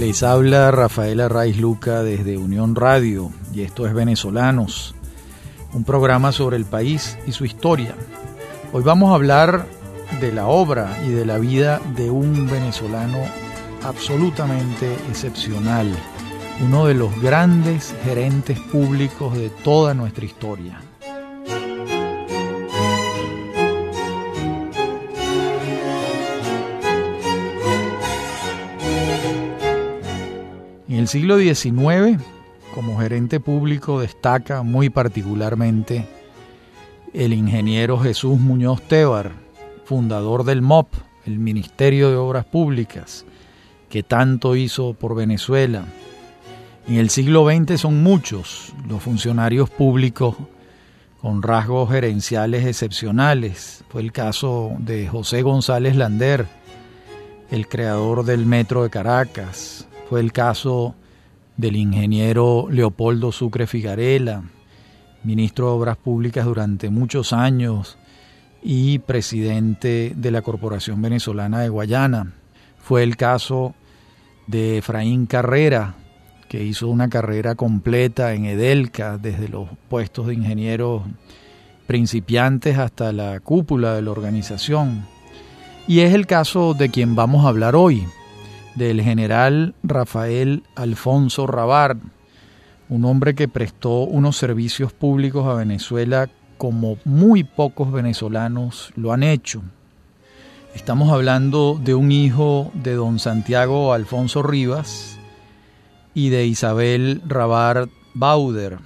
Les habla Rafael Arraiz Luca desde Unión Radio y esto es Venezolanos, un programa sobre el país y su historia. Hoy vamos a hablar de la obra y de la vida de un venezolano absolutamente excepcional, uno de los grandes gerentes públicos de toda nuestra historia. El siglo XIX, como gerente público destaca muy particularmente el ingeniero Jesús Muñoz Tebar, fundador del MOP, el Ministerio de Obras Públicas, que tanto hizo por Venezuela. En el siglo XX son muchos los funcionarios públicos con rasgos gerenciales excepcionales. Fue el caso de José González Lander, el creador del Metro de Caracas. Fue el caso del ingeniero Leopoldo Sucre Figarela, ministro de Obras Públicas durante muchos años y presidente de la Corporación Venezolana de Guayana. Fue el caso de Efraín Carrera, que hizo una carrera completa en Edelca, desde los puestos de ingenieros principiantes hasta la cúpula de la organización. Y es el caso de quien vamos a hablar hoy, del general Rafael Alfonso Rabar, un hombre que prestó unos servicios públicos a Venezuela como muy pocos venezolanos lo han hecho. Estamos hablando de un hijo de don Santiago Alfonso Rivas y de Isabel Rabar Bauder.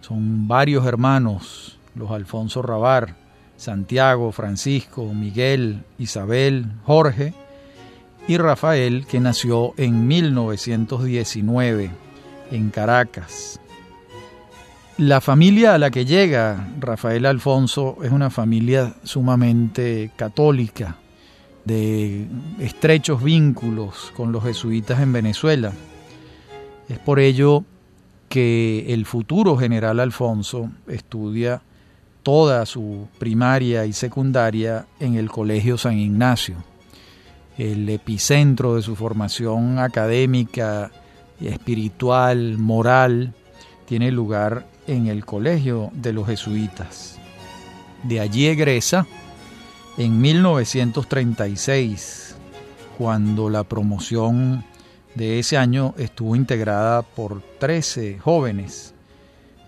Son varios hermanos, los Alfonso Rabar, Santiago, Francisco, Miguel, Isabel, Jorge y Rafael, que nació en 1919 en Caracas. La familia a la que llega Rafael Alfonso es una familia sumamente católica, de estrechos vínculos con los jesuitas en Venezuela. Es por ello que el futuro general Alfonso estudia toda su primaria y secundaria en el Colegio San Ignacio, el epicentro de su formación académica, espiritual, moral, tiene lugar en el Colegio de los Jesuitas. De allí egresa en 1936, cuando la promoción de ese año estuvo integrada por 13 jóvenes,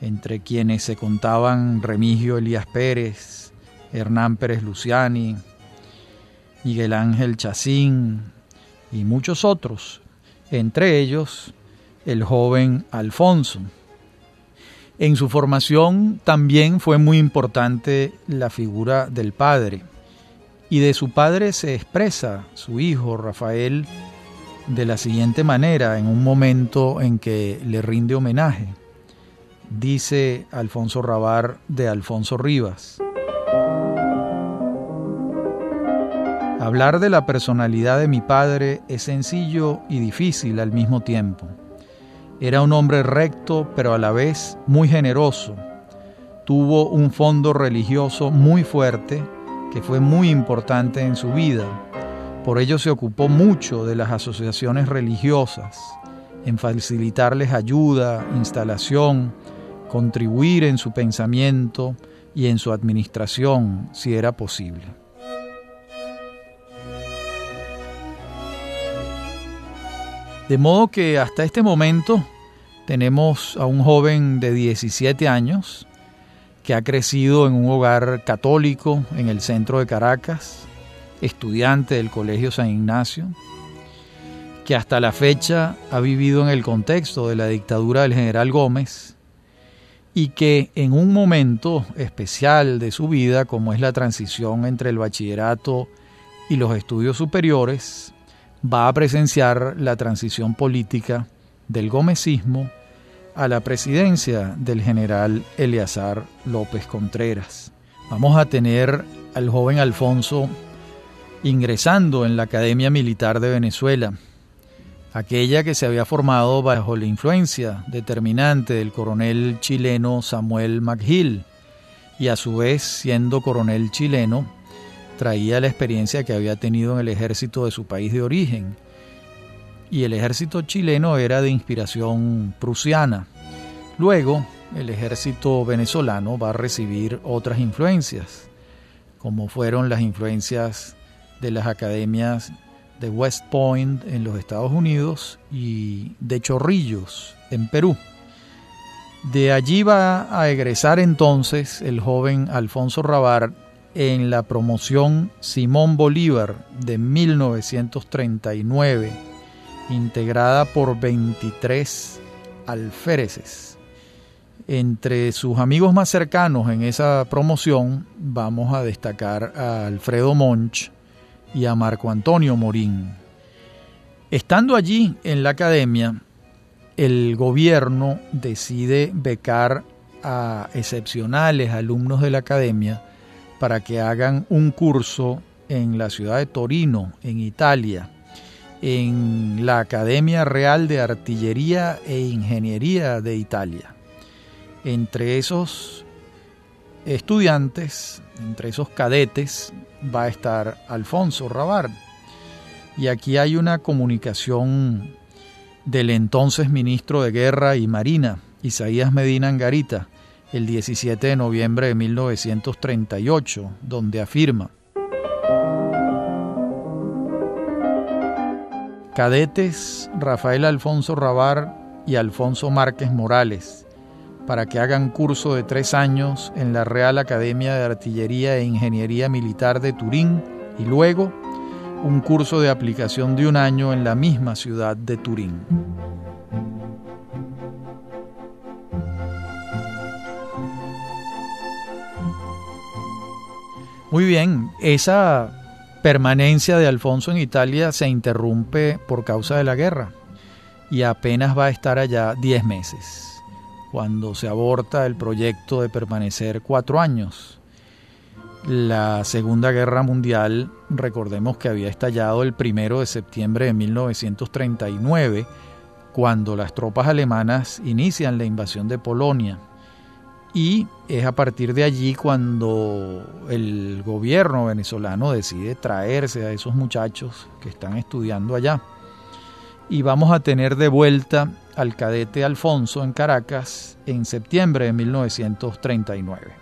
entre quienes se contaban Remigio Elías Pérez, Hernán Pérez Luciani, Miguel Ángel Chacín y muchos otros, entre ellos el joven Alfonso. En su formación también fue muy importante la figura del padre, y de su padre se expresa su hijo Rafael de la siguiente manera en un momento en que le rinde homenaje. Dice Alfonso Rabar de Alfonso Rivas. Hablar de la personalidad de mi padre es sencillo y difícil al mismo tiempo. Era un hombre recto, pero a la vez muy generoso. Tuvo un fondo religioso muy fuerte que fue muy importante en su vida. Por ello se ocupó mucho de las asociaciones religiosas, en facilitarles ayuda, instalación, contribuir en su pensamiento y en su administración, si era posible. De modo que hasta este momento tenemos a un joven de 17 años, que ha crecido en un hogar católico en el centro de Caracas, estudiante del Colegio San Ignacio, que hasta la fecha ha vivido en el contexto de la dictadura del general Gómez y que en un momento especial de su vida, como es la transición entre el bachillerato y los estudios superiores, va a presenciar la transición política del gomecismo a la presidencia del general Eleazar López Contreras. Vamos a tener al joven Alfonso ingresando en la Academia Militar de Venezuela, aquella que se había formado bajo la influencia determinante del coronel chileno Samuel McGill, y a su vez, siendo coronel chileno, traía la experiencia que había tenido en el ejército de su país de origen, y el ejército chileno era de inspiración prusiana. Luego, el ejército venezolano va a recibir otras influencias, como fueron las influencias de las academias de West Point en los Estados Unidos y de Chorrillos en Perú. De allí va a egresar entonces el joven Alfonso Rabar en la promoción Simón Bolívar de 1939, integrada por 23 alféreces. Entre sus amigos más cercanos en esa promoción vamos a destacar a Alfredo Monch y a Marco Antonio Morín. Estando allí en la academia, el gobierno decide becar a excepcionales alumnos de la academia para que hagan un curso en la ciudad de Torino, en Italia, en la Academia Real de Artillería e Ingeniería de Italia. Entre esos estudiantes, entre esos cadetes, va a estar Alfonso Rabar. Y aquí hay una comunicación del entonces ministro de Guerra y Marina, Isaías Medina Angarita, el 17 de noviembre de 1938, donde afirma, Cadetes Rafael Alfonso Rabar y Alfonso Márquez Morales, para que hagan curso de tres años en la Real Academia de Artillería e Ingeniería Militar de Turín y luego un curso de aplicación de un año en la misma ciudad de Turín. Muy bien, esa permanencia de Alfonso en Italia se interrumpe por causa de la guerra y apenas va a estar allá 10 meses, cuando se aborta el proyecto de permanecer cuatro años. La Segunda Guerra Mundial, recordemos que había estallado el primero de septiembre de 1939, cuando las tropas alemanas inician la invasión de Polonia y es a partir de allí cuando el gobierno venezolano decide traerse a esos muchachos que están estudiando allá. Y vamos a tener de vuelta al cadete Alfonso en Caracas en septiembre de 1939.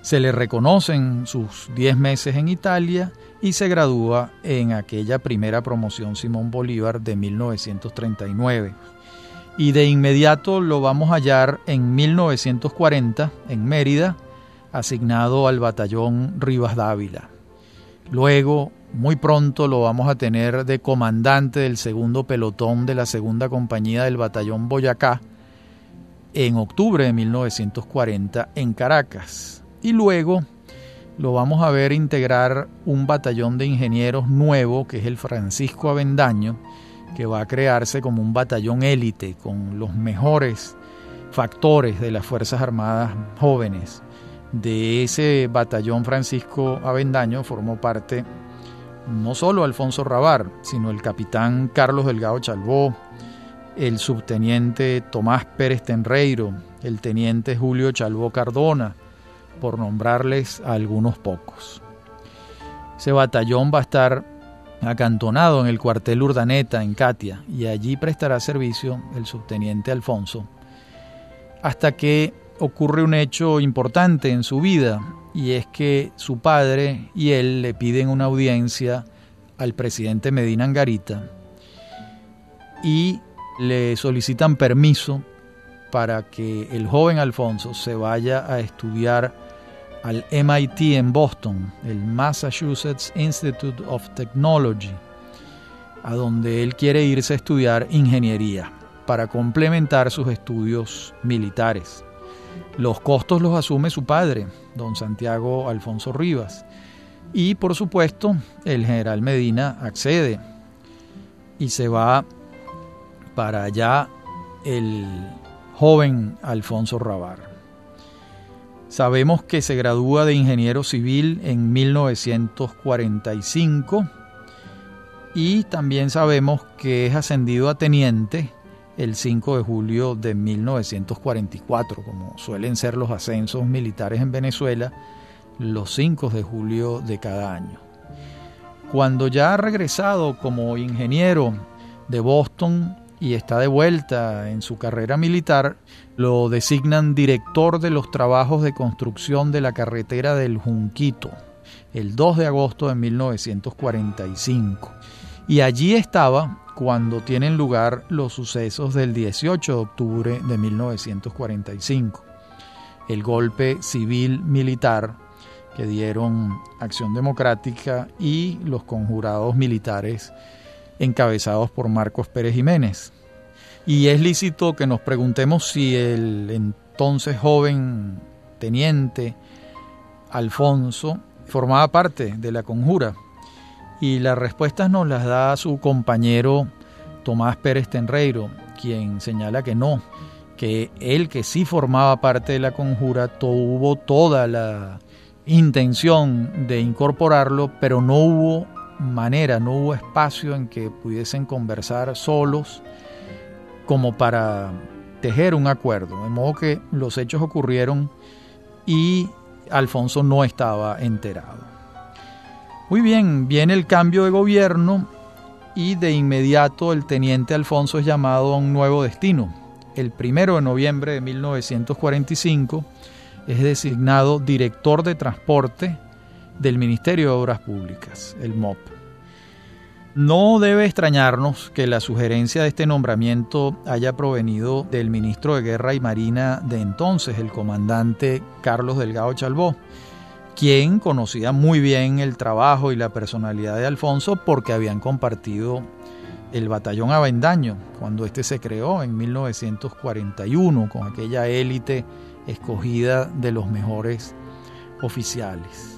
Se le reconocen sus 10 meses en Italia y se gradúa en aquella primera promoción Simón Bolívar de 1939 y de inmediato lo vamos a hallar en 1940 en Mérida, asignado al batallón Rivas Dávila. Luego, muy pronto lo vamos a tener de comandante del segundo pelotón de la segunda compañía del batallón Boyacá en octubre de 1940 en Caracas. Y luego lo vamos a ver integrar un batallón de ingenieros nuevo que es el Francisco Avendaño, que va a crearse como un batallón élite con los mejores factores de las Fuerzas Armadas jóvenes. De ese batallón Francisco Avendaño formó parte no solo Alfonso Rabar, sino el capitán Carlos Delgado Chalbó, el subteniente Tomás Pérez Tenreiro, el teniente Julio Chalbó Cardona, por nombrarles a algunos pocos. Ese batallón va a estar acantonado en el cuartel Urdaneta en Catia y allí prestará servicio el subteniente Alfonso. Hasta que ocurre un hecho importante en su vida y es que su padre y él le piden una audiencia al presidente Medina Angarita y le solicitan permiso para que el joven Alfonso se vaya a estudiar al MIT en Boston, el Massachusetts Institute of Technology, a donde él quiere irse a estudiar ingeniería para complementar sus estudios militares. Los costos los asume su padre, don Santiago Alfonso Rivas, y por supuesto el general Medina accede y se va para allá el joven Alfonso Rabar. Sabemos que se gradúa de ingeniero civil en 1945 y también sabemos que es ascendido a teniente el 5 de julio de 1944, como suelen ser los ascensos militares en Venezuela, los 5 de julio de cada año. Cuando ya ha regresado como ingeniero de Boston y está de vuelta en su carrera militar, lo designan director de los trabajos de construcción de la carretera del Junquito el 2 de agosto de 1945. Y allí estaba cuando tienen lugar los sucesos del 18 de octubre de 1945, el golpe civil militar que dieron Acción Democrática y los conjurados militares encabezados por Marcos Pérez Jiménez. Y es lícito que nos preguntemos si el entonces joven teniente Alfonso formaba parte de la conjura. Y las respuestas nos las da su compañero Tomás Pérez Tenreiro, quien señala que no, que él que sí formaba parte de la conjura tuvo toda la intención de incorporarlo, pero no hubo manera, no hubo espacio en que pudiesen conversar solos como para tejer un acuerdo. De modo que los hechos ocurrieron y Alfonso no estaba enterado. Muy bien, viene el cambio de gobierno y de inmediato el teniente Alfonso es llamado a un nuevo destino. El primero de noviembre de 1945 es designado director de transporte del Ministerio de Obras Públicas, el MOP. No debe extrañarnos que la sugerencia de este nombramiento haya provenido del ministro de Guerra y Marina de entonces, el comandante Carlos Delgado Chalbó, quien conocía muy bien el trabajo y la personalidad de Alfonso porque habían compartido el batallón Avendaño cuando este se creó en 1941 con aquella élite escogida de los mejores oficiales.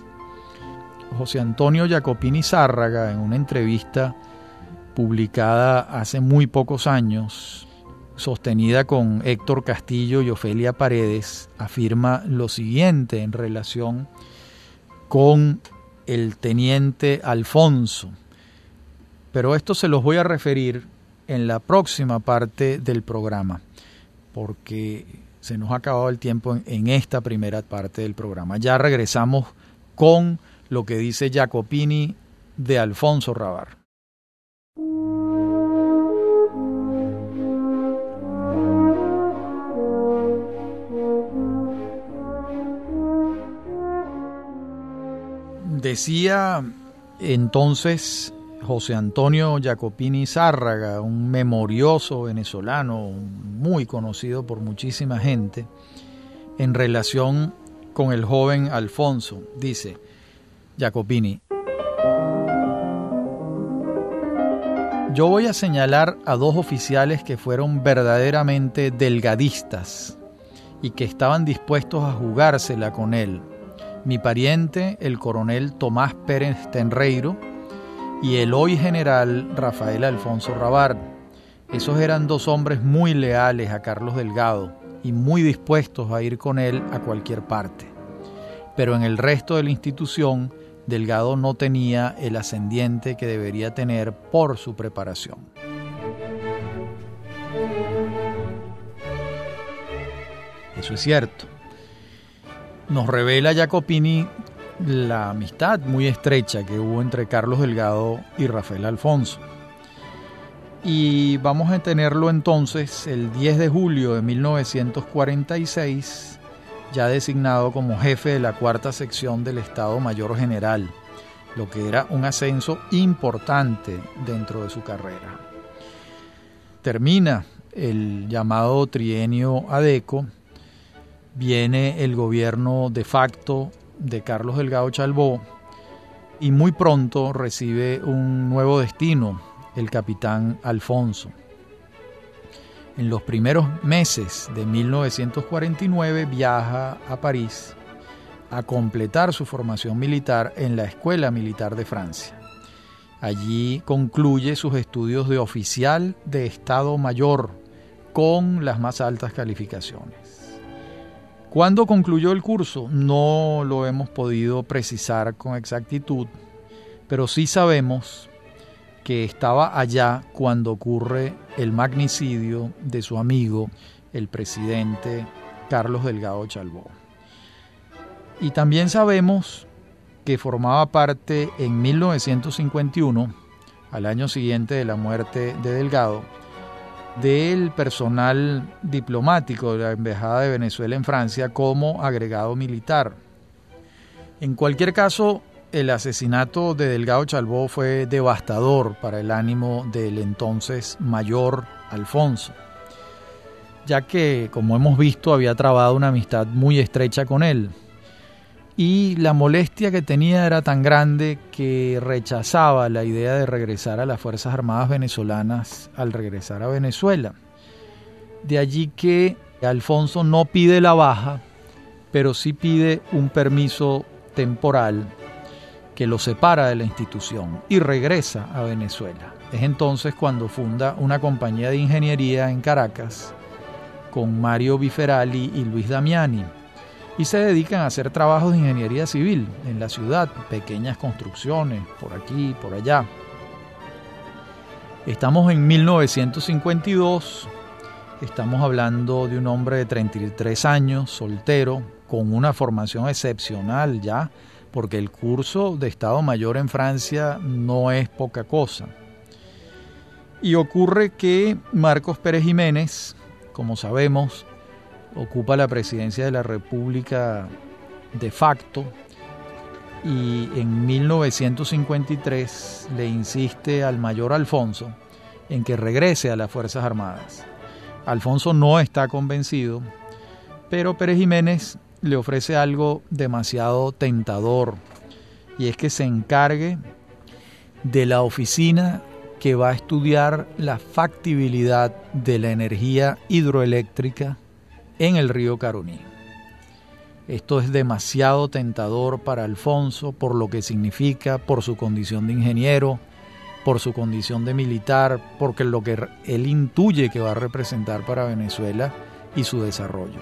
José Antonio Jacopini Zárraga, en una entrevista publicada hace muy pocos años, sostenida con Héctor Castillo y Ofelia Paredes, afirma lo siguiente en relación con el teniente Alfonso. Pero esto se los voy a referir en la próxima parte del programa, porque se nos ha acabado el tiempo en, esta primera parte del programa. Ya regresamos con lo que dice Jacopini de Alfonso Rabar. Decía entonces José Antonio Jacopini Zárraga, un memorioso venezolano muy conocido por muchísima gente, en relación con el joven Alfonso. Dice, Jacopini. Yo voy a señalar a dos oficiales que fueron verdaderamente delgadistas y que estaban dispuestos a jugársela con él. Mi pariente, el coronel Tomás Pérez Tenreiro, y el hoy general Rafael Alfonso Rabar. Esos eran dos hombres muy leales a Carlos Delgado y muy dispuestos a ir con él a cualquier parte. Pero en el resto de la institución Delgado no tenía el ascendiente que debería tener por su preparación. Eso es cierto. Nos revela Jacopini la amistad muy estrecha que hubo entre Carlos Delgado y Rafael Alfonso. Y vamos a tenerlo entonces el 10 de julio de 1946 ya designado como jefe de la cuarta sección del Estado Mayor General, lo que era un ascenso importante dentro de su carrera. Termina el llamado trienio ADECO, viene el gobierno de facto de Carlos Delgado Chalbó y muy pronto recibe un nuevo destino, el capitán Alfonso. En los primeros meses de 1949 viaja a París a completar su formación militar en la Escuela Militar de Francia. Allí concluye sus estudios de oficial de Estado Mayor con las más altas calificaciones. ¿Cuándo concluyó el curso? No lo hemos podido precisar con exactitud, pero sí sabemos que estaba allá cuando ocurre el magnicidio de su amigo, el presidente Carlos Delgado Chalbó. Y también sabemos que formaba parte en 1951 al año siguiente de la muerte de Delgado, del personal diplomático de la Embajada de Venezuela en Francia como agregado militar. En cualquier caso, el asesinato de Delgado Chalbó fue devastador para el ánimo del entonces mayor Alfonso, ya que, como hemos visto, había trabado una amistad muy estrecha con él. Y la molestia que tenía era tan grande que rechazaba la idea de regresar a las Fuerzas Armadas venezolanas al regresar a Venezuela. De allí que Alfonso no pide la baja, pero sí pide un permiso temporal que lo separa de la institución y regresa a Venezuela. Es entonces cuando funda una compañía de ingeniería en Caracas con Mario Biferali y Luis Damiani y se dedican a hacer trabajos de ingeniería civil en la ciudad, pequeñas construcciones por aquí, por allá. Estamos en 1952, estamos hablando de un hombre de 33 años, soltero, con una formación excepcional ya, porque el curso de Estado Mayor en Francia no es poca cosa. Y ocurre que Marcos Pérez Jiménez, como sabemos, ocupa la presidencia de la República de facto y en 1953 le insiste al mayor Alfonso en que regrese a las Fuerzas Armadas. Alfonso no está convencido, pero Pérez Jiménez le ofrece algo demasiado tentador y es que se encargue de la oficina que va a estudiar la factibilidad de la energía hidroeléctrica en el río Caroní. Esto es demasiado tentador para Alfonso por lo que significa, por su condición de ingeniero, por su condición de militar, porque lo que él intuye que va a representar para Venezuela y su desarrollo.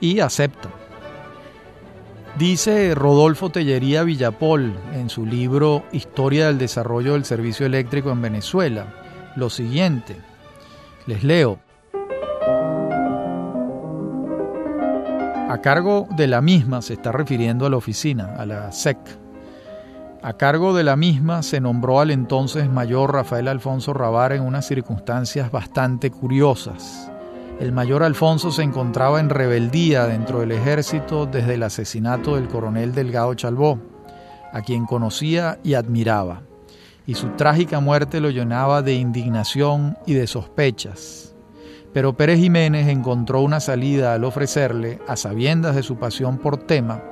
Y acepta. Dice Rodolfo Tellería Villapol en su libro Historia del desarrollo del servicio eléctrico en Venezuela lo siguiente. Les leo. A cargo de la misma se está refiriendo a la oficina, a la SEC. A cargo de la misma se nombró al entonces mayor Rafael Alfonso Rabar en unas circunstancias bastante curiosas. El mayor Alfonso se encontraba en rebeldía dentro del ejército desde el asesinato del coronel Delgado Chalbó, a quien conocía y admiraba, y su trágica muerte lo llenaba de indignación y de sospechas. Pero Pérez Jiménez encontró una salida al ofrecerle, a sabiendas de su pasión por tema,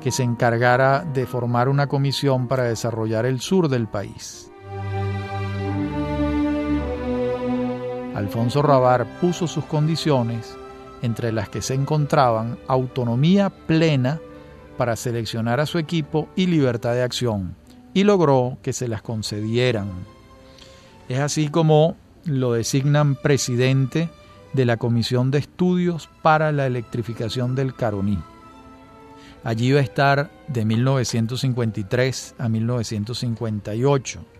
que se encargara de formar una comisión para desarrollar el sur del país. Alfonso Rabar puso sus condiciones, entre las que se encontraban autonomía plena para seleccionar a su equipo y libertad de acción, y logró que se las concedieran. Es así como lo designan presidente de la Comisión de Estudios para la Electrificación del Caroní. Allí va a estar de 1953 a 1958.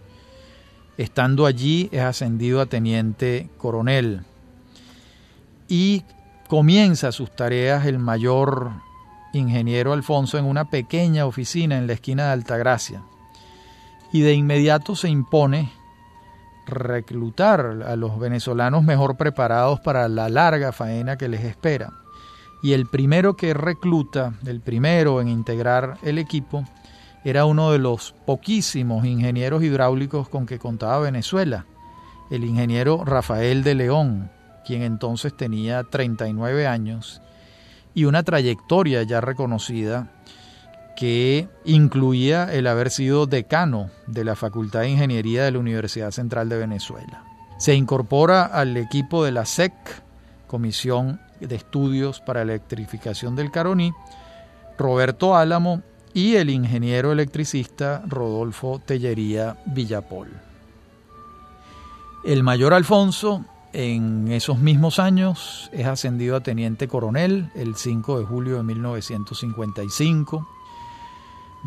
Estando allí es ascendido a teniente coronel y comienza sus tareas el mayor ingeniero Alfonso en una pequeña oficina en la esquina de Altagracia y de inmediato se impone reclutar a los venezolanos mejor preparados para la larga faena que les espera. Y el primero que recluta, el primero en integrar el equipo, era uno de los poquísimos ingenieros hidráulicos con que contaba Venezuela, el ingeniero Rafael de León, quien entonces tenía 39 años y una trayectoria ya reconocida que incluía el haber sido decano de la Facultad de Ingeniería de la Universidad Central de Venezuela. Se incorpora al equipo de la SEC, Comisión de Estudios para la Electrificación del Caroní, Roberto Álamo y el ingeniero electricista Rodolfo Tellería Villapol. El mayor Alfonso en esos mismos años es ascendido a teniente coronel el 5 de julio de 1955.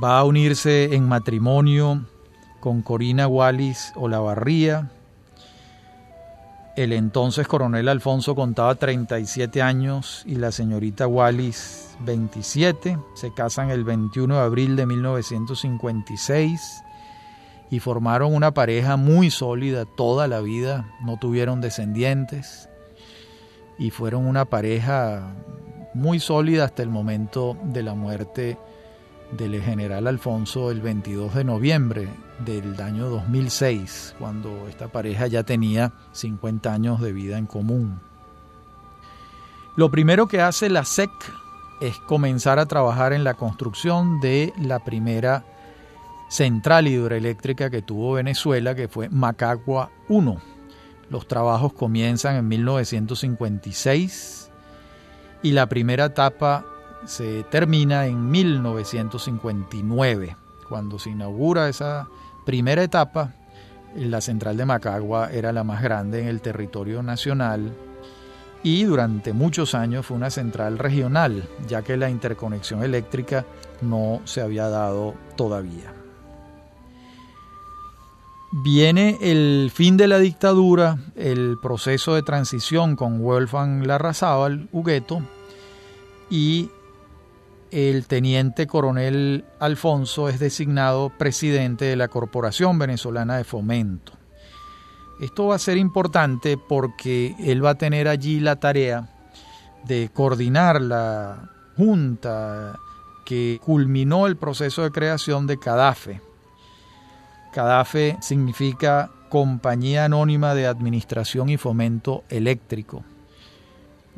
Va a unirse en matrimonio con Corina Wallis Olavarría. El entonces coronel Alfonso contaba 37 años y la señorita Wallis 27, se casan el 21 de abril de 1956 y formaron una pareja muy sólida toda la vida, no tuvieron descendientes y fueron una pareja muy sólida hasta el momento de la muerte del general Alfonso el 22 de noviembre del año 2006, cuando esta pareja ya tenía 50 años de vida en común. Lo primero que hace la SEC es comenzar a trabajar en la construcción de la primera central hidroeléctrica que tuvo Venezuela, que fue Macagua 1. Los trabajos comienzan en 1956 y la primera etapa se termina en 1959, cuando se inaugura esa primera etapa. La central de Macagua era la más grande en el territorio nacional y durante muchos años fue una central regional, ya que la interconexión eléctrica no se había dado todavía. Viene el fin de la dictadura, el proceso de transición con Wolfgang Larrazábal Hugueto y el teniente coronel Alfonso es designado presidente de la Corporación Venezolana de Fomento. Esto va a ser importante porque él va a tener allí la tarea de coordinar la junta que culminó el proceso de creación de CADAFE. CADAFE significa Compañía Anónima de Administración y Fomento Eléctrico.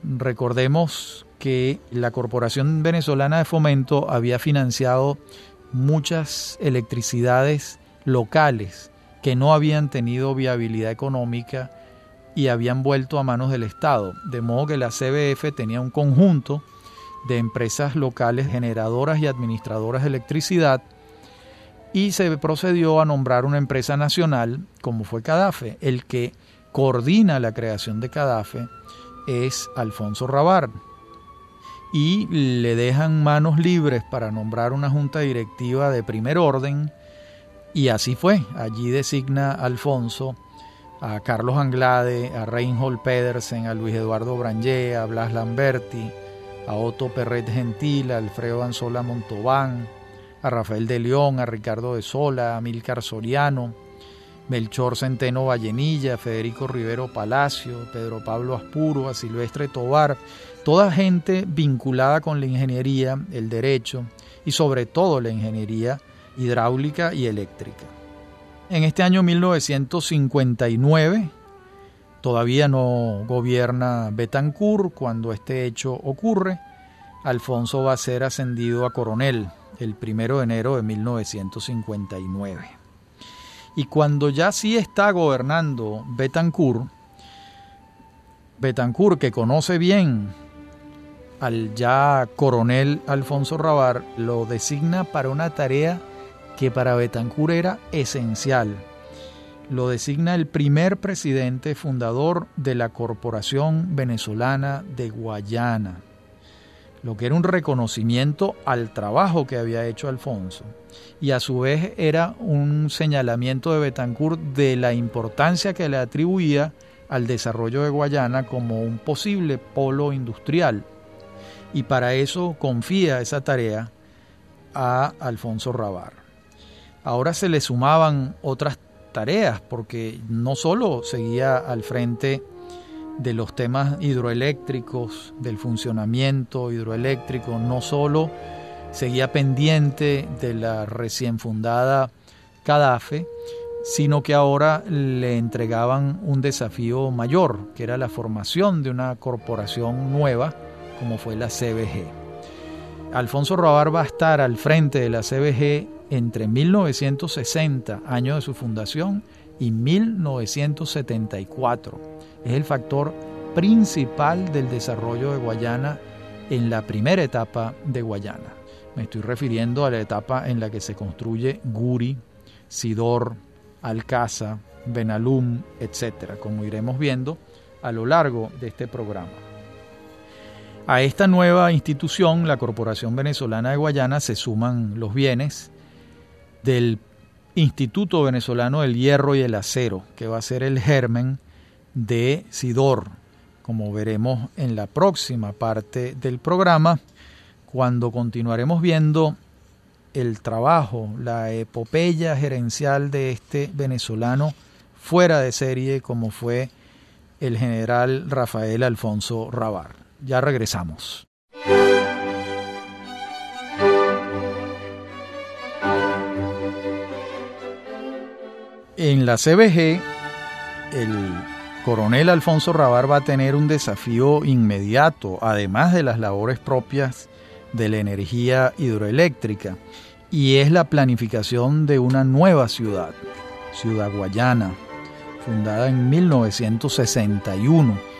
Recordemos que la Corporación Venezolana de Fomento había financiado muchas electricidades locales que no habían tenido viabilidad económica y habían vuelto a manos del Estado, de modo que la CBF tenía un conjunto de empresas locales generadoras y administradoras de electricidad y se procedió a nombrar una empresa nacional como fue CADAFE. El que coordina la creación de CADAFE es Alfonso Rabar, y le dejan manos libres para nombrar una junta directiva de primer orden y así fue. Allí designa Alfonso a Carlos Anglade, a Reinhold Pedersen, a Luis Eduardo Brangé, a Blas Lamberti, a Otto Perret Gentil, a Alfredo Anzola Montobán, a Rafael de León, a Ricardo de Sola, a Milcar Soriano, Melchor Centeno Vallenilla, Federico Rivero Palacio, Pedro Pablo Aspuro, a Silvestre Tobar, toda gente vinculada con la ingeniería, el derecho y sobre todo la ingeniería hidráulica y eléctrica. En este año 1959 todavía no gobierna Betancourt cuando este hecho ocurre. Alfonso va a ser ascendido a coronel el primero de enero de 1959. Y cuando ya sí está gobernando Betancourt, Betancourt, que conoce bien al ya coronel Alfonso Rabar, lo designa para una tarea que para Betancur era esencial. Lo designa el primer presidente fundador de la Corporación Venezolana de Guayana, lo que era un reconocimiento al trabajo que había hecho Alfonso y a su vez era un señalamiento de Betancourt de la importancia que le atribuía al desarrollo de Guayana como un posible polo industrial y para eso confía esa tarea a Alfonso Rabar. Ahora se le sumaban otras tareas porque no solo seguía al frente de los temas hidroeléctricos, del funcionamiento hidroeléctrico, no solo seguía pendiente de la recién fundada CADAFE, sino que ahora le entregaban un desafío mayor, que era la formación de una corporación nueva como fue la CBG. Alfonso Rabar va a estar al frente de la CBG entre 1960, año de su fundación, y 1974. Es el factor principal del desarrollo de Guayana en la primera etapa de Guayana. Me estoy refiriendo a la etapa en la que se construye Guri, Sidor, Alcaza, Benalum, etc., como iremos viendo a lo largo de este programa. A esta nueva institución, la Corporación Venezolana de Guayana, se suman los bienes del Instituto Venezolano del Hierro y el Acero, que va a ser el germen de Sidor, como veremos en la próxima parte del programa, cuando continuaremos viendo el trabajo, la epopeya gerencial de este venezolano fuera de serie como fue el general Rafael Alfonso Rabar. Ya regresamos. En la CBG, el coronel Alfonso Rabar va a tener un desafío inmediato, además de las labores propias de la energía hidroeléctrica, y es la planificación de una nueva ciudad, Ciudad Guayana, fundada en 1961.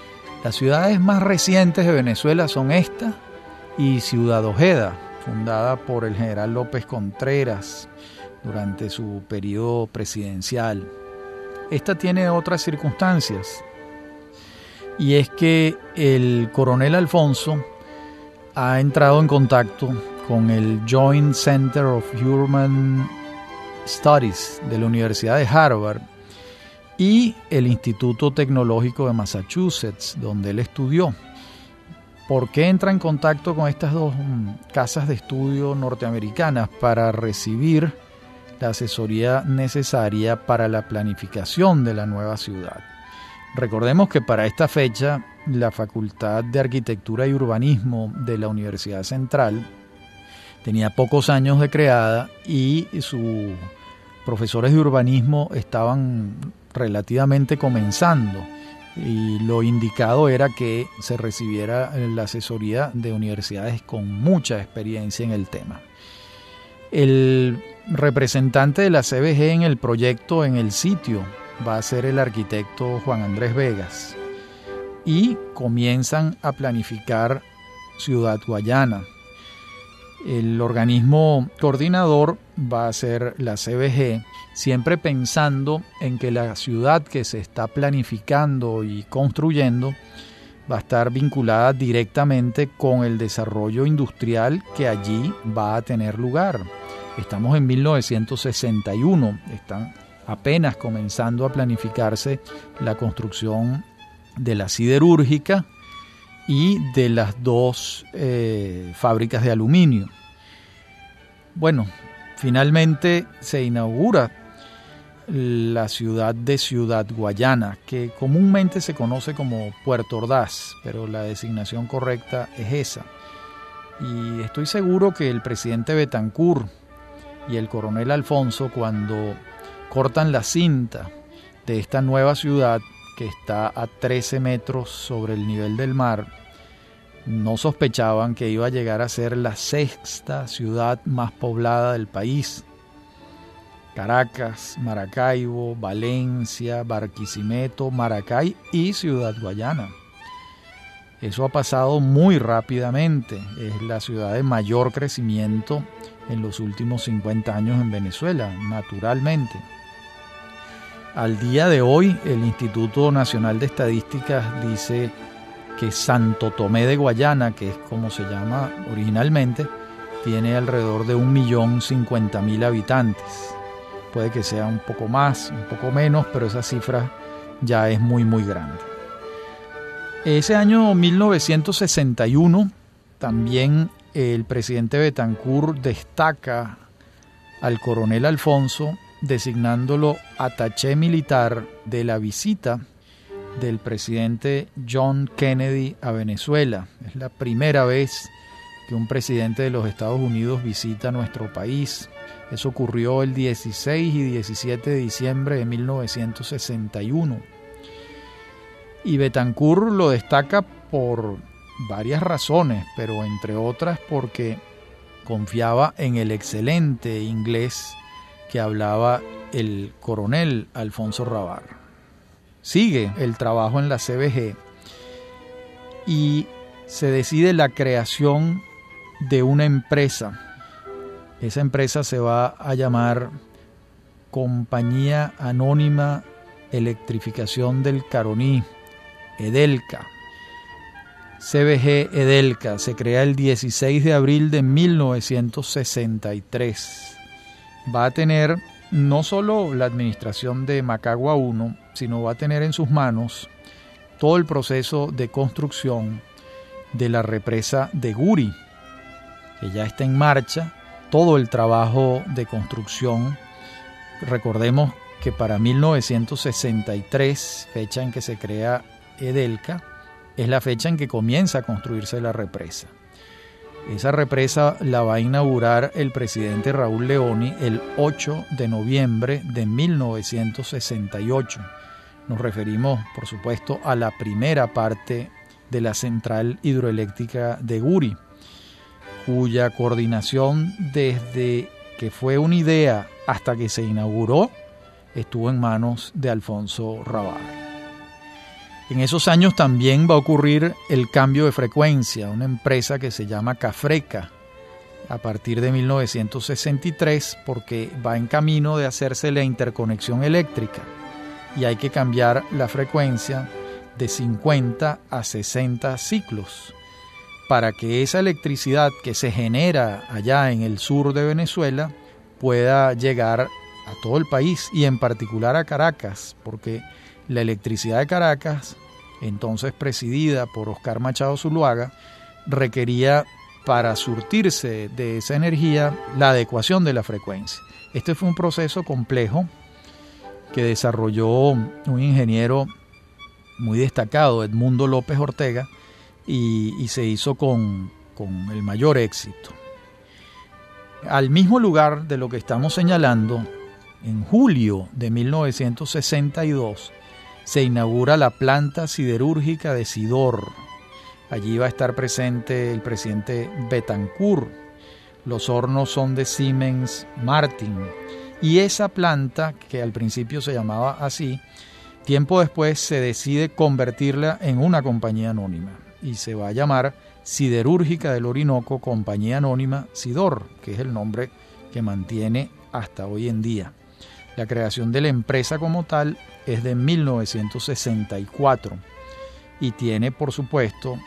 Las ciudades más recientes de Venezuela son esta y Ciudad Ojeda, fundada por el general López Contreras durante su periodo presidencial. Esta tiene otras circunstancias y es que el coronel Alfonso ha entrado en contacto con el Joint Center of Human Studies de la Universidad de Harvard y el Instituto Tecnológico de Massachusetts, donde él estudió. ¿Por qué entra en contacto con estas dos mm, casas de estudio norteamericanas? Para recibir la asesoría necesaria para la planificación de la nueva ciudad. Recordemos que para esta fecha la Facultad de Arquitectura y Urbanismo de la Universidad Central tenía pocos años de creada y sus profesores de urbanismo estaban relativamente comenzando y lo indicado era que se recibiera la asesoría de universidades con mucha experiencia en el tema. El representante de la CBG en el proyecto, en el sitio, va a ser el arquitecto Juan Andrés Vegas. Y comienzan a planificar Ciudad Guayana. El organismo coordinador va a ser la CBG, siempre pensando en que la ciudad que se está planificando y construyendo va a estar vinculada directamente con el desarrollo industrial que allí va a tener lugar. Estamos en 1961, están apenas comenzando a planificarse la construcción de la siderúrgica y de las dos eh, fábricas de aluminio. Bueno, finalmente se inaugura la ciudad de Ciudad Guayana, que comúnmente se conoce como Puerto Ordaz, pero la designación correcta es esa. Y estoy seguro que el presidente Betancourt y el coronel Alfonso cuando cortan la cinta de esta nueva ciudad que está a 13 metros sobre el nivel del mar, no sospechaban que iba a llegar a ser la sexta ciudad más poblada del país. Caracas, Maracaibo, Valencia, Barquisimeto, Maracay y Ciudad Guayana. Eso ha pasado muy rápidamente. Es la ciudad de mayor crecimiento en los últimos 50 años en Venezuela, naturalmente. Al día de hoy, el Instituto Nacional de Estadísticas dice que Santo Tomé de Guayana, que es como se llama originalmente, tiene alrededor de 1.050.000 habitantes. Puede que sea un poco más, un poco menos, pero esa cifra ya es muy, muy grande. Ese año 1961 también el presidente Betancourt destaca al coronel Alfonso designándolo ataché militar de la visita del presidente John Kennedy a Venezuela. Es la primera vez que un presidente de los Estados Unidos visita nuestro país. Eso ocurrió el 16 y 17 de diciembre de 1961. Y Betancourt lo destaca por varias razones, pero entre otras porque confiaba en el excelente inglés que hablaba el coronel Alfonso Rabar. Sigue el trabajo en la CBG y se decide la creación de una empresa. Esa empresa se va a llamar Compañía Anónima Electrificación del Caroní Edelca. CBG Edelca se crea el 16 de abril de 1963. Va a tener no solo la administración de Macagua 1, sino va a tener en sus manos todo el proceso de construcción de la represa de Guri, que ya está en marcha todo el trabajo de construcción. Recordemos que para 1963, fecha en que se crea Edelca, es la fecha en que comienza a construirse la represa. Esa represa la va a inaugurar el presidente Raúl Leoni el 8 de noviembre de 1968. Nos referimos, por supuesto, a la primera parte de la central hidroeléctrica de Guri, cuya coordinación desde que fue una idea hasta que se inauguró estuvo en manos de Alfonso Rabar. En esos años también va a ocurrir el cambio de frecuencia, una empresa que se llama Cafreca, a partir de 1963, porque va en camino de hacerse la interconexión eléctrica. Y hay que cambiar la frecuencia de 50 a 60 ciclos. Para que esa electricidad que se genera allá en el sur de Venezuela pueda llegar a todo el país y en particular a Caracas, porque la electricidad de Caracas entonces presidida por Oscar Machado Zuluaga, requería para surtirse de esa energía la adecuación de la frecuencia. Este fue un proceso complejo que desarrolló un ingeniero muy destacado, Edmundo López Ortega, y, se hizo con, con el mayor éxito. Al mismo lugar de lo que estamos señalando, en julio de 1962, se inaugura la planta siderúrgica de Sidor. Allí va a estar presente el presidente Betancourt. Los hornos son de Siemens Martin. Y esa planta, que al principio se llamaba así, tiempo después se decide convertirla en una compañía anónima y se va a llamar Siderúrgica del Orinoco Compañía Anónima Sidor, que es el nombre que mantiene hasta hoy en día. La creación de la empresa como tal es de 1964 y tiene, por supuesto,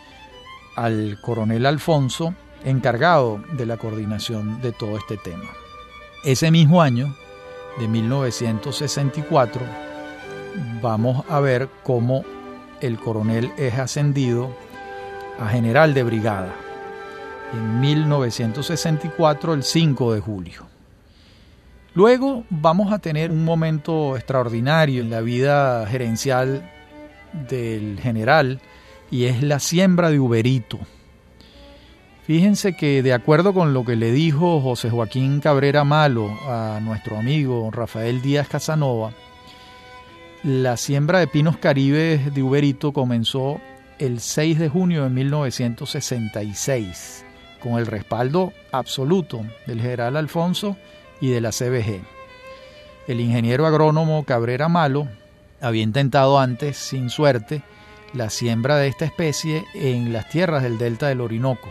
al coronel Alfonso encargado de la coordinación de todo este tema. Ese mismo año, de 1964, vamos a ver cómo el coronel es ascendido a general de brigada en 1964, el 5 de julio. Luego vamos a tener un momento extraordinario en la vida gerencial del general y es la siembra de Uberito. Fíjense que de acuerdo con lo que le dijo José Joaquín Cabrera Malo a nuestro amigo Rafael Díaz Casanova, la siembra de pinos caribes de Uberito comenzó el 6 de junio de 1966 con el respaldo absoluto del general Alfonso y de la CBG. El ingeniero agrónomo Cabrera Malo había intentado antes, sin suerte, la siembra de esta especie en las tierras del delta del Orinoco,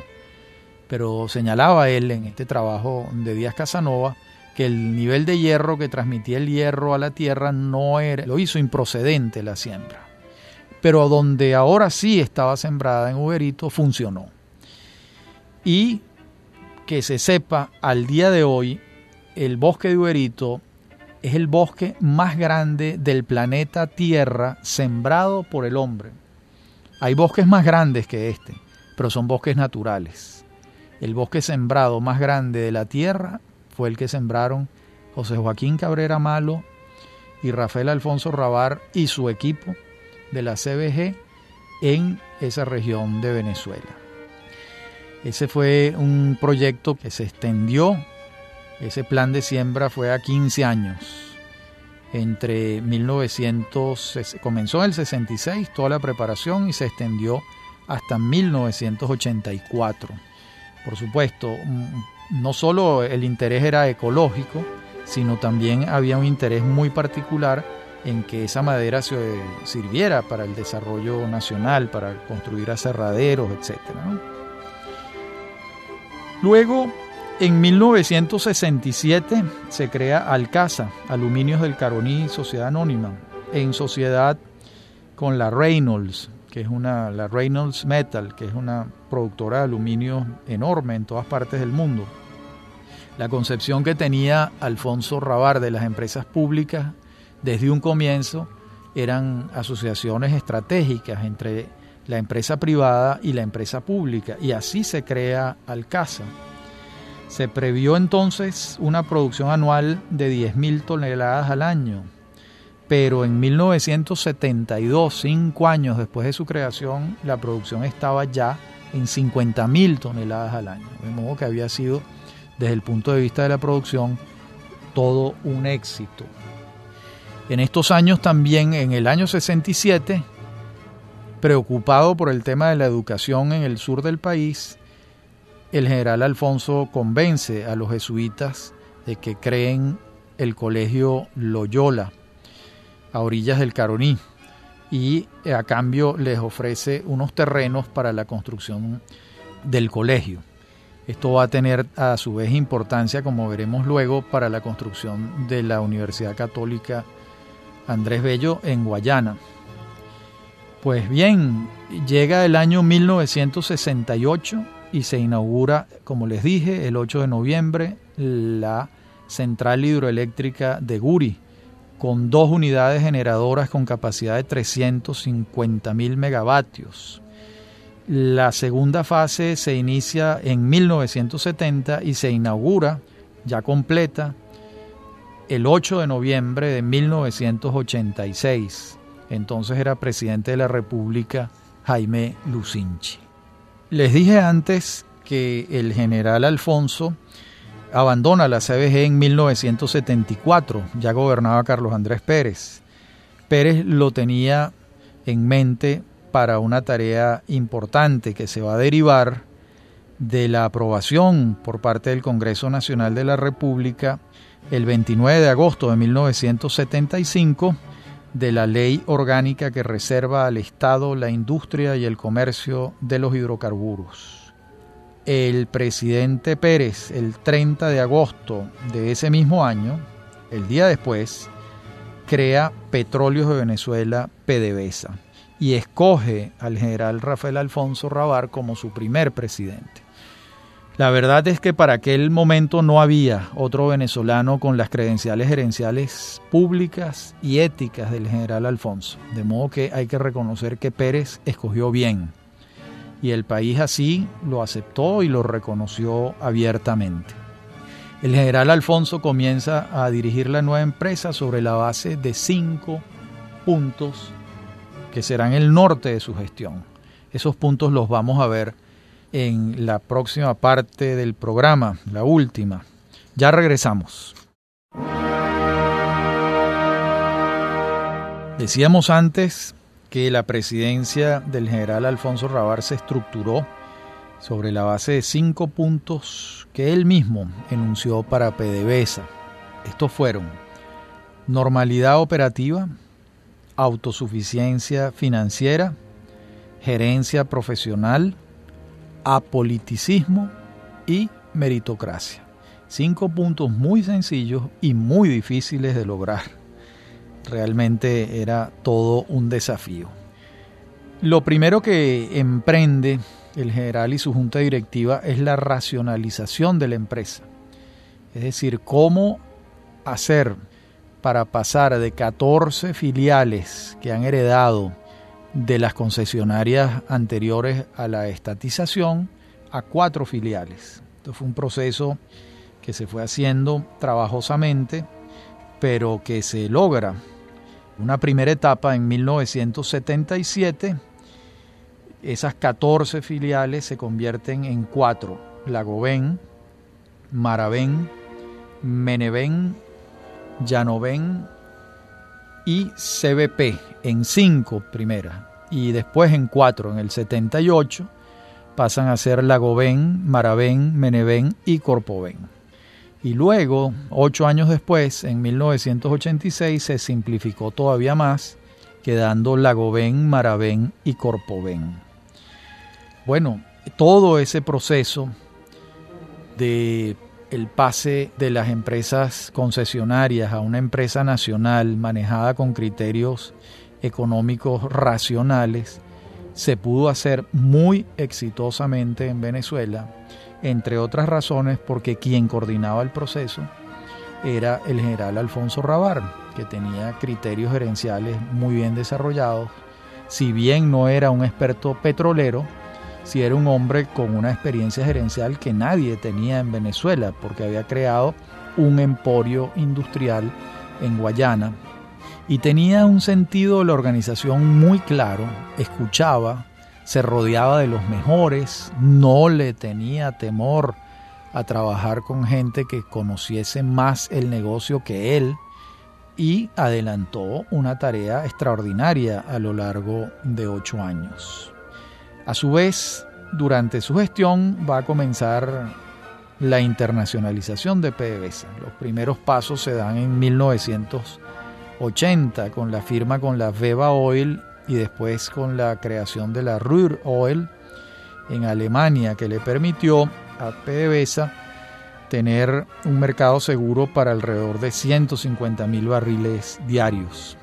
pero señalaba él en este trabajo de Díaz Casanova que el nivel de hierro que transmitía el hierro a la tierra no era, lo hizo improcedente la siembra. Pero donde ahora sí estaba sembrada en Uberito funcionó. Y que se sepa al día de hoy el bosque de Uberito es el bosque más grande del planeta Tierra sembrado por el hombre. Hay bosques más grandes que este, pero son bosques naturales. El bosque sembrado más grande de la Tierra fue el que sembraron José Joaquín Cabrera Malo y Rafael Alfonso Rabar y su equipo de la CBG en esa región de Venezuela. Ese fue un proyecto que se extendió ese plan de siembra fue a 15 años. Entre 1900, comenzó en el 66 toda la preparación y se extendió hasta 1984. Por supuesto, mm, no solo el interés era ecológico, sino también había un interés muy particular en que esa madera se sirviera para el desarrollo nacional, para construir aserraderos, etc. Luego en 1967 se crea Alcasa, Aluminios del Caroní, Sociedad Anónima, en sociedad con la Reynolds, que es una, la Reynolds Metal, que es una productora de aluminio enorme en todas partes del mundo. La concepción que tenía Alfonso Rabar de las empresas públicas desde un comienzo eran asociaciones estratégicas entre la empresa privada y la empresa pública, y así se crea Alcasa Se previó entonces una producción anual de 10.000 toneladas al año, pero en 1972, cinco años después de su creación, la producción estaba ya en 50.000 toneladas al año, de modo que había sido, desde el punto de vista de la producción, todo un éxito. En estos años también, en el año 67, preocupado por el tema de la educación en el sur del país, el general Alfonso convence a los jesuitas de que creen el colegio Loyola a orillas del Caroní y a cambio les ofrece unos terrenos para la construcción del colegio. Esto va a tener a su vez importancia, como veremos luego, para la construcción de la Universidad Católica Andrés Bello en Guayana. Pues bien, llega el año 1968 y se inaugura, como les dije, el 8 de noviembre la central hidroeléctrica de Guri, con dos unidades generadoras con capacidad de 350 mil megavatios. La segunda fase se inicia en 1970 y se inaugura ya completa el 8 de noviembre de 1986. Entonces era presidente de la República Jaime Lucinchi. Les dije antes que el general Alfonso abandona la CBG en 1974, ya gobernaba Carlos Andrés Pérez. Pérez lo tenía en mente para una tarea importante que se va a derivar de la aprobación por parte del Congreso Nacional de la República el 29 de agosto de 1975 de la ley orgánica que reserva al Estado la industria y el comercio de los hidrocarburos el presidente Pérez el 30 de agosto de ese mismo año, el día después, crea Petróleos de Venezuela PDVSA y escoge al general Rafael Alfonso Rabar como su primer presidente. La verdad es que para aquel momento no había otro venezolano con las credenciales gerenciales públicas y éticas del general Alfonso, de modo que hay que reconocer que Pérez escogió bien y el país así lo aceptó y lo reconoció abiertamente. El general Alfonso comienza a dirigir la nueva empresa sobre la base de cinco puntos que serán el norte de su gestión. Esos puntos los vamos a ver en la próxima parte del programa, la última. Ya regresamos. Decíamos antes que la presidencia del general Alfonso Rabar se estructuró sobre la base de cinco puntos que él mismo enunció para PDVSA. Estos fueron normalidad operativa, autosuficiencia financiera, gerencia profesional, apoliticismo y meritocracia. Cinco puntos muy sencillos y muy difíciles de lograr Realmente era todo un desafío. Lo primero que emprende el general y su junta directiva es la racionalización de la empresa. Es decir, cómo hacer para pasar de 14 filiales que han heredado de las concesionarias anteriores a la estatización a cuatro filiales. Esto fue un proceso que se fue haciendo trabajosamente, pero que se logra una primera etapa en 1977. Esas 14 filiales se convierten en cuatro. Lagoven, Maravén, Menevén, Llanovén y CBP en cinco primeras. Y después en cuatro, en el 78, pasan a ser Lagoven, Maravén, Menevén y Corpovén. Y luego, ocho años después, en 1986, se simplificó todavía más, quedando Lagoven, Maravén y Corpoven. Bueno, todo ese proceso de el pase de las empresas concesionarias a una empresa nacional manejada con criterios económicos racionales se pudo hacer muy exitosamente en Venezuela entre otras razones porque quien coordinaba el proceso era el general Alfonso Rabar, que tenía criterios gerenciales muy bien desarrollados. Si bien no era un experto petrolero, si era un hombre con una experiencia gerencial que nadie tenía en Venezuela, porque había creado un emporio industrial en Guayana y tenía un sentido de la organización muy claro, escuchaba, se rodeaba de los mejores, no le tenía temor a trabajar con gente que conociese más el negocio que él y adelantó una tarea extraordinaria a lo largo de ocho años. A su vez, durante su gestión va a comenzar la internacionalización de PDVSA. Los primeros pasos se dan en 1980 con la firma con la Veva Oil y después con la creación de la Ruhr Oil en Alemania que le permitió a PDVSA tener un mercado seguro para alrededor de 150 mil barriles diarios.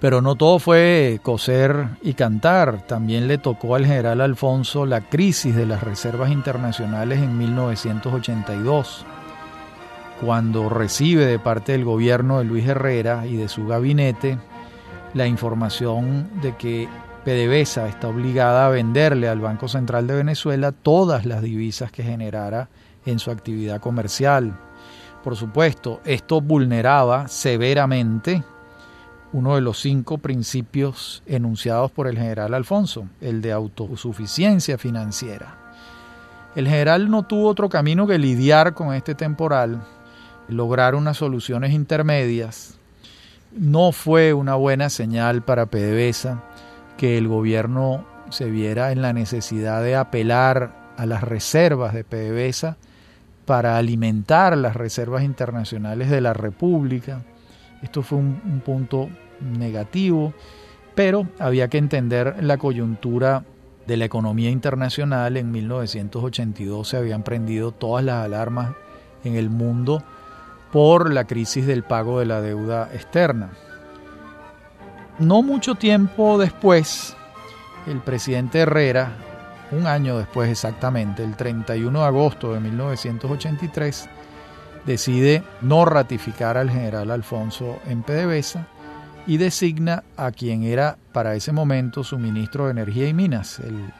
Pero no todo fue coser y cantar, también le tocó al general Alfonso la crisis de las reservas internacionales en 1982, cuando recibe de parte del gobierno de Luis Herrera y de su gabinete la información de que PDVSA está obligada a venderle al Banco Central de Venezuela todas las divisas que generara en su actividad comercial. Por supuesto, esto vulneraba severamente uno de los cinco principios enunciados por el general Alfonso, el de autosuficiencia financiera. El general no tuvo otro camino que lidiar con este temporal, lograr unas soluciones intermedias. No fue una buena señal para PDVSA que el gobierno se viera en la necesidad de apelar a las reservas de PDVSA para alimentar las reservas internacionales de la República esto fue un, punto negativo, pero había que entender la coyuntura de la economía internacional. En 1982 se habían prendido todas las alarmas en el mundo por la crisis del pago de la deuda externa. No mucho tiempo después, el presidente Herrera, un año después exactamente, el 31 de agosto de 1983, decide no ratificar al general Alfonso en PDVSA y designa a quien era para ese momento su ministro de Energía y Minas, el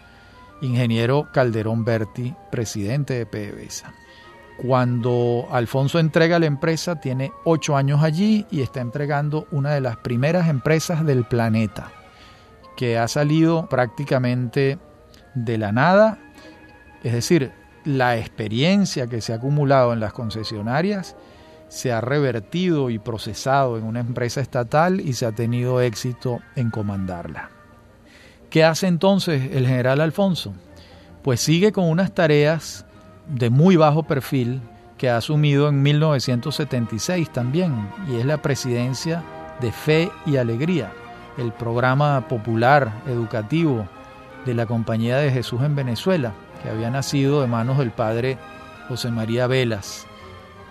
ingeniero Calderón Berti, presidente de PDVSA. Cuando Alfonso entrega la empresa, tiene ocho años allí y está entregando una de las primeras empresas del planeta, que ha salido prácticamente de la nada, es decir, la experiencia que se ha acumulado en las concesionarias se ha revertido y procesado en una empresa estatal y se ha tenido éxito en comandarla. ¿Qué hace entonces el general Alfonso? Pues sigue con unas tareas de muy bajo perfil que ha asumido en 1976 también, y es la presidencia de Fe y Alegría, el programa popular educativo de la Compañía de Jesús en Venezuela, que había nacido de manos del padre José María Velas,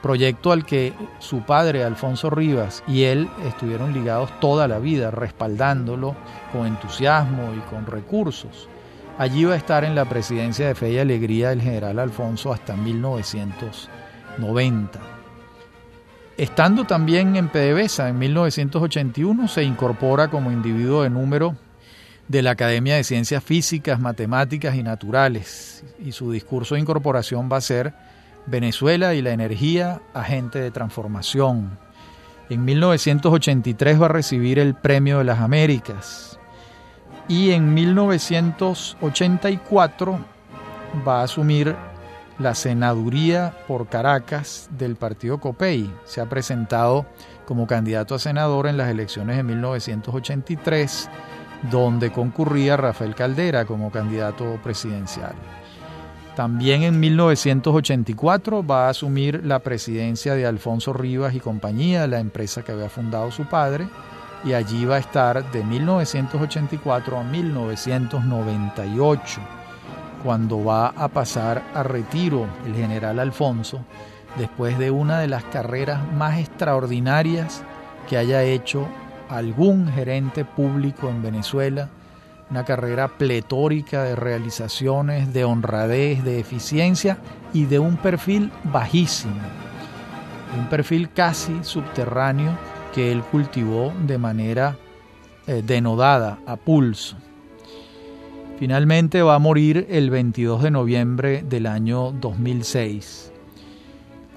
proyecto al que su padre Alfonso Rivas y él estuvieron ligados toda la vida, respaldándolo con entusiasmo y con recursos. Allí va a estar en la presidencia de Fe y Alegría el general Alfonso hasta 1990. Estando también en PDVSA en 1981, se incorpora como individuo de número de la Academia de Ciencias Físicas, Matemáticas y Naturales. Y su discurso de incorporación va a ser Venezuela y la energía, agente de transformación. En 1983 va a recibir el Premio de las Américas. Y en 1984 va a asumir la senaduría por Caracas del partido COPEI. Se ha presentado como candidato a senador en las elecciones de 1983 donde concurría Rafael Caldera como candidato presidencial. También en 1984 va a asumir la presidencia de Alfonso Rivas y compañía, la empresa que había fundado su padre, y allí va a estar de 1984 a 1998, cuando va a pasar a retiro el general Alfonso, después de una de las carreras más extraordinarias que haya hecho algún gerente público en Venezuela, una carrera pletórica de realizaciones, de honradez, de eficiencia y de un perfil bajísimo, un perfil casi subterráneo que él cultivó de manera eh, denodada, a pulso. Finalmente va a morir el 22 de noviembre del año 2006,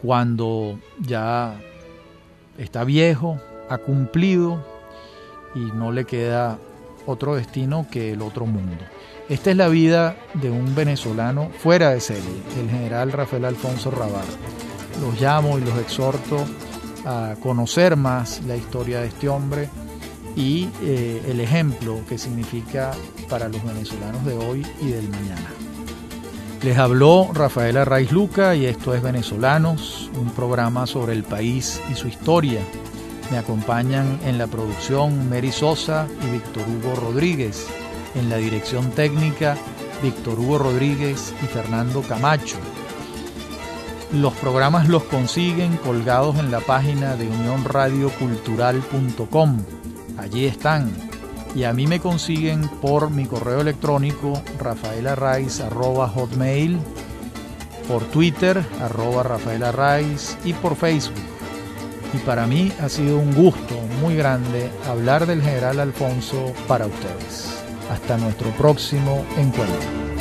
cuando ya está viejo, ha cumplido y no le queda otro destino que el otro mundo. Esta es la vida de un venezolano fuera de serie, el general Rafael Alfonso Rabar. Los llamo y los exhorto a conocer más la historia de este hombre y eh, el ejemplo que significa para los venezolanos de hoy y del mañana. Les habló Rafael Arraiz Luca y esto es Venezolanos, un programa sobre el país y su historia. Me acompañan en la producción Mary Sosa y Víctor Hugo Rodríguez, en la dirección técnica Víctor Hugo Rodríguez y Fernando Camacho. Los programas los consiguen colgados en la página de unionradiocultural.com. Allí están. Y a mí me consiguen por mi correo electrónico rafaelarraiz.hotmail, por Twitter arroba rafaelarraiz y por Facebook. Y para mí ha sido un gusto muy grande hablar del general Alfonso para ustedes. Hasta nuestro próximo encuentro.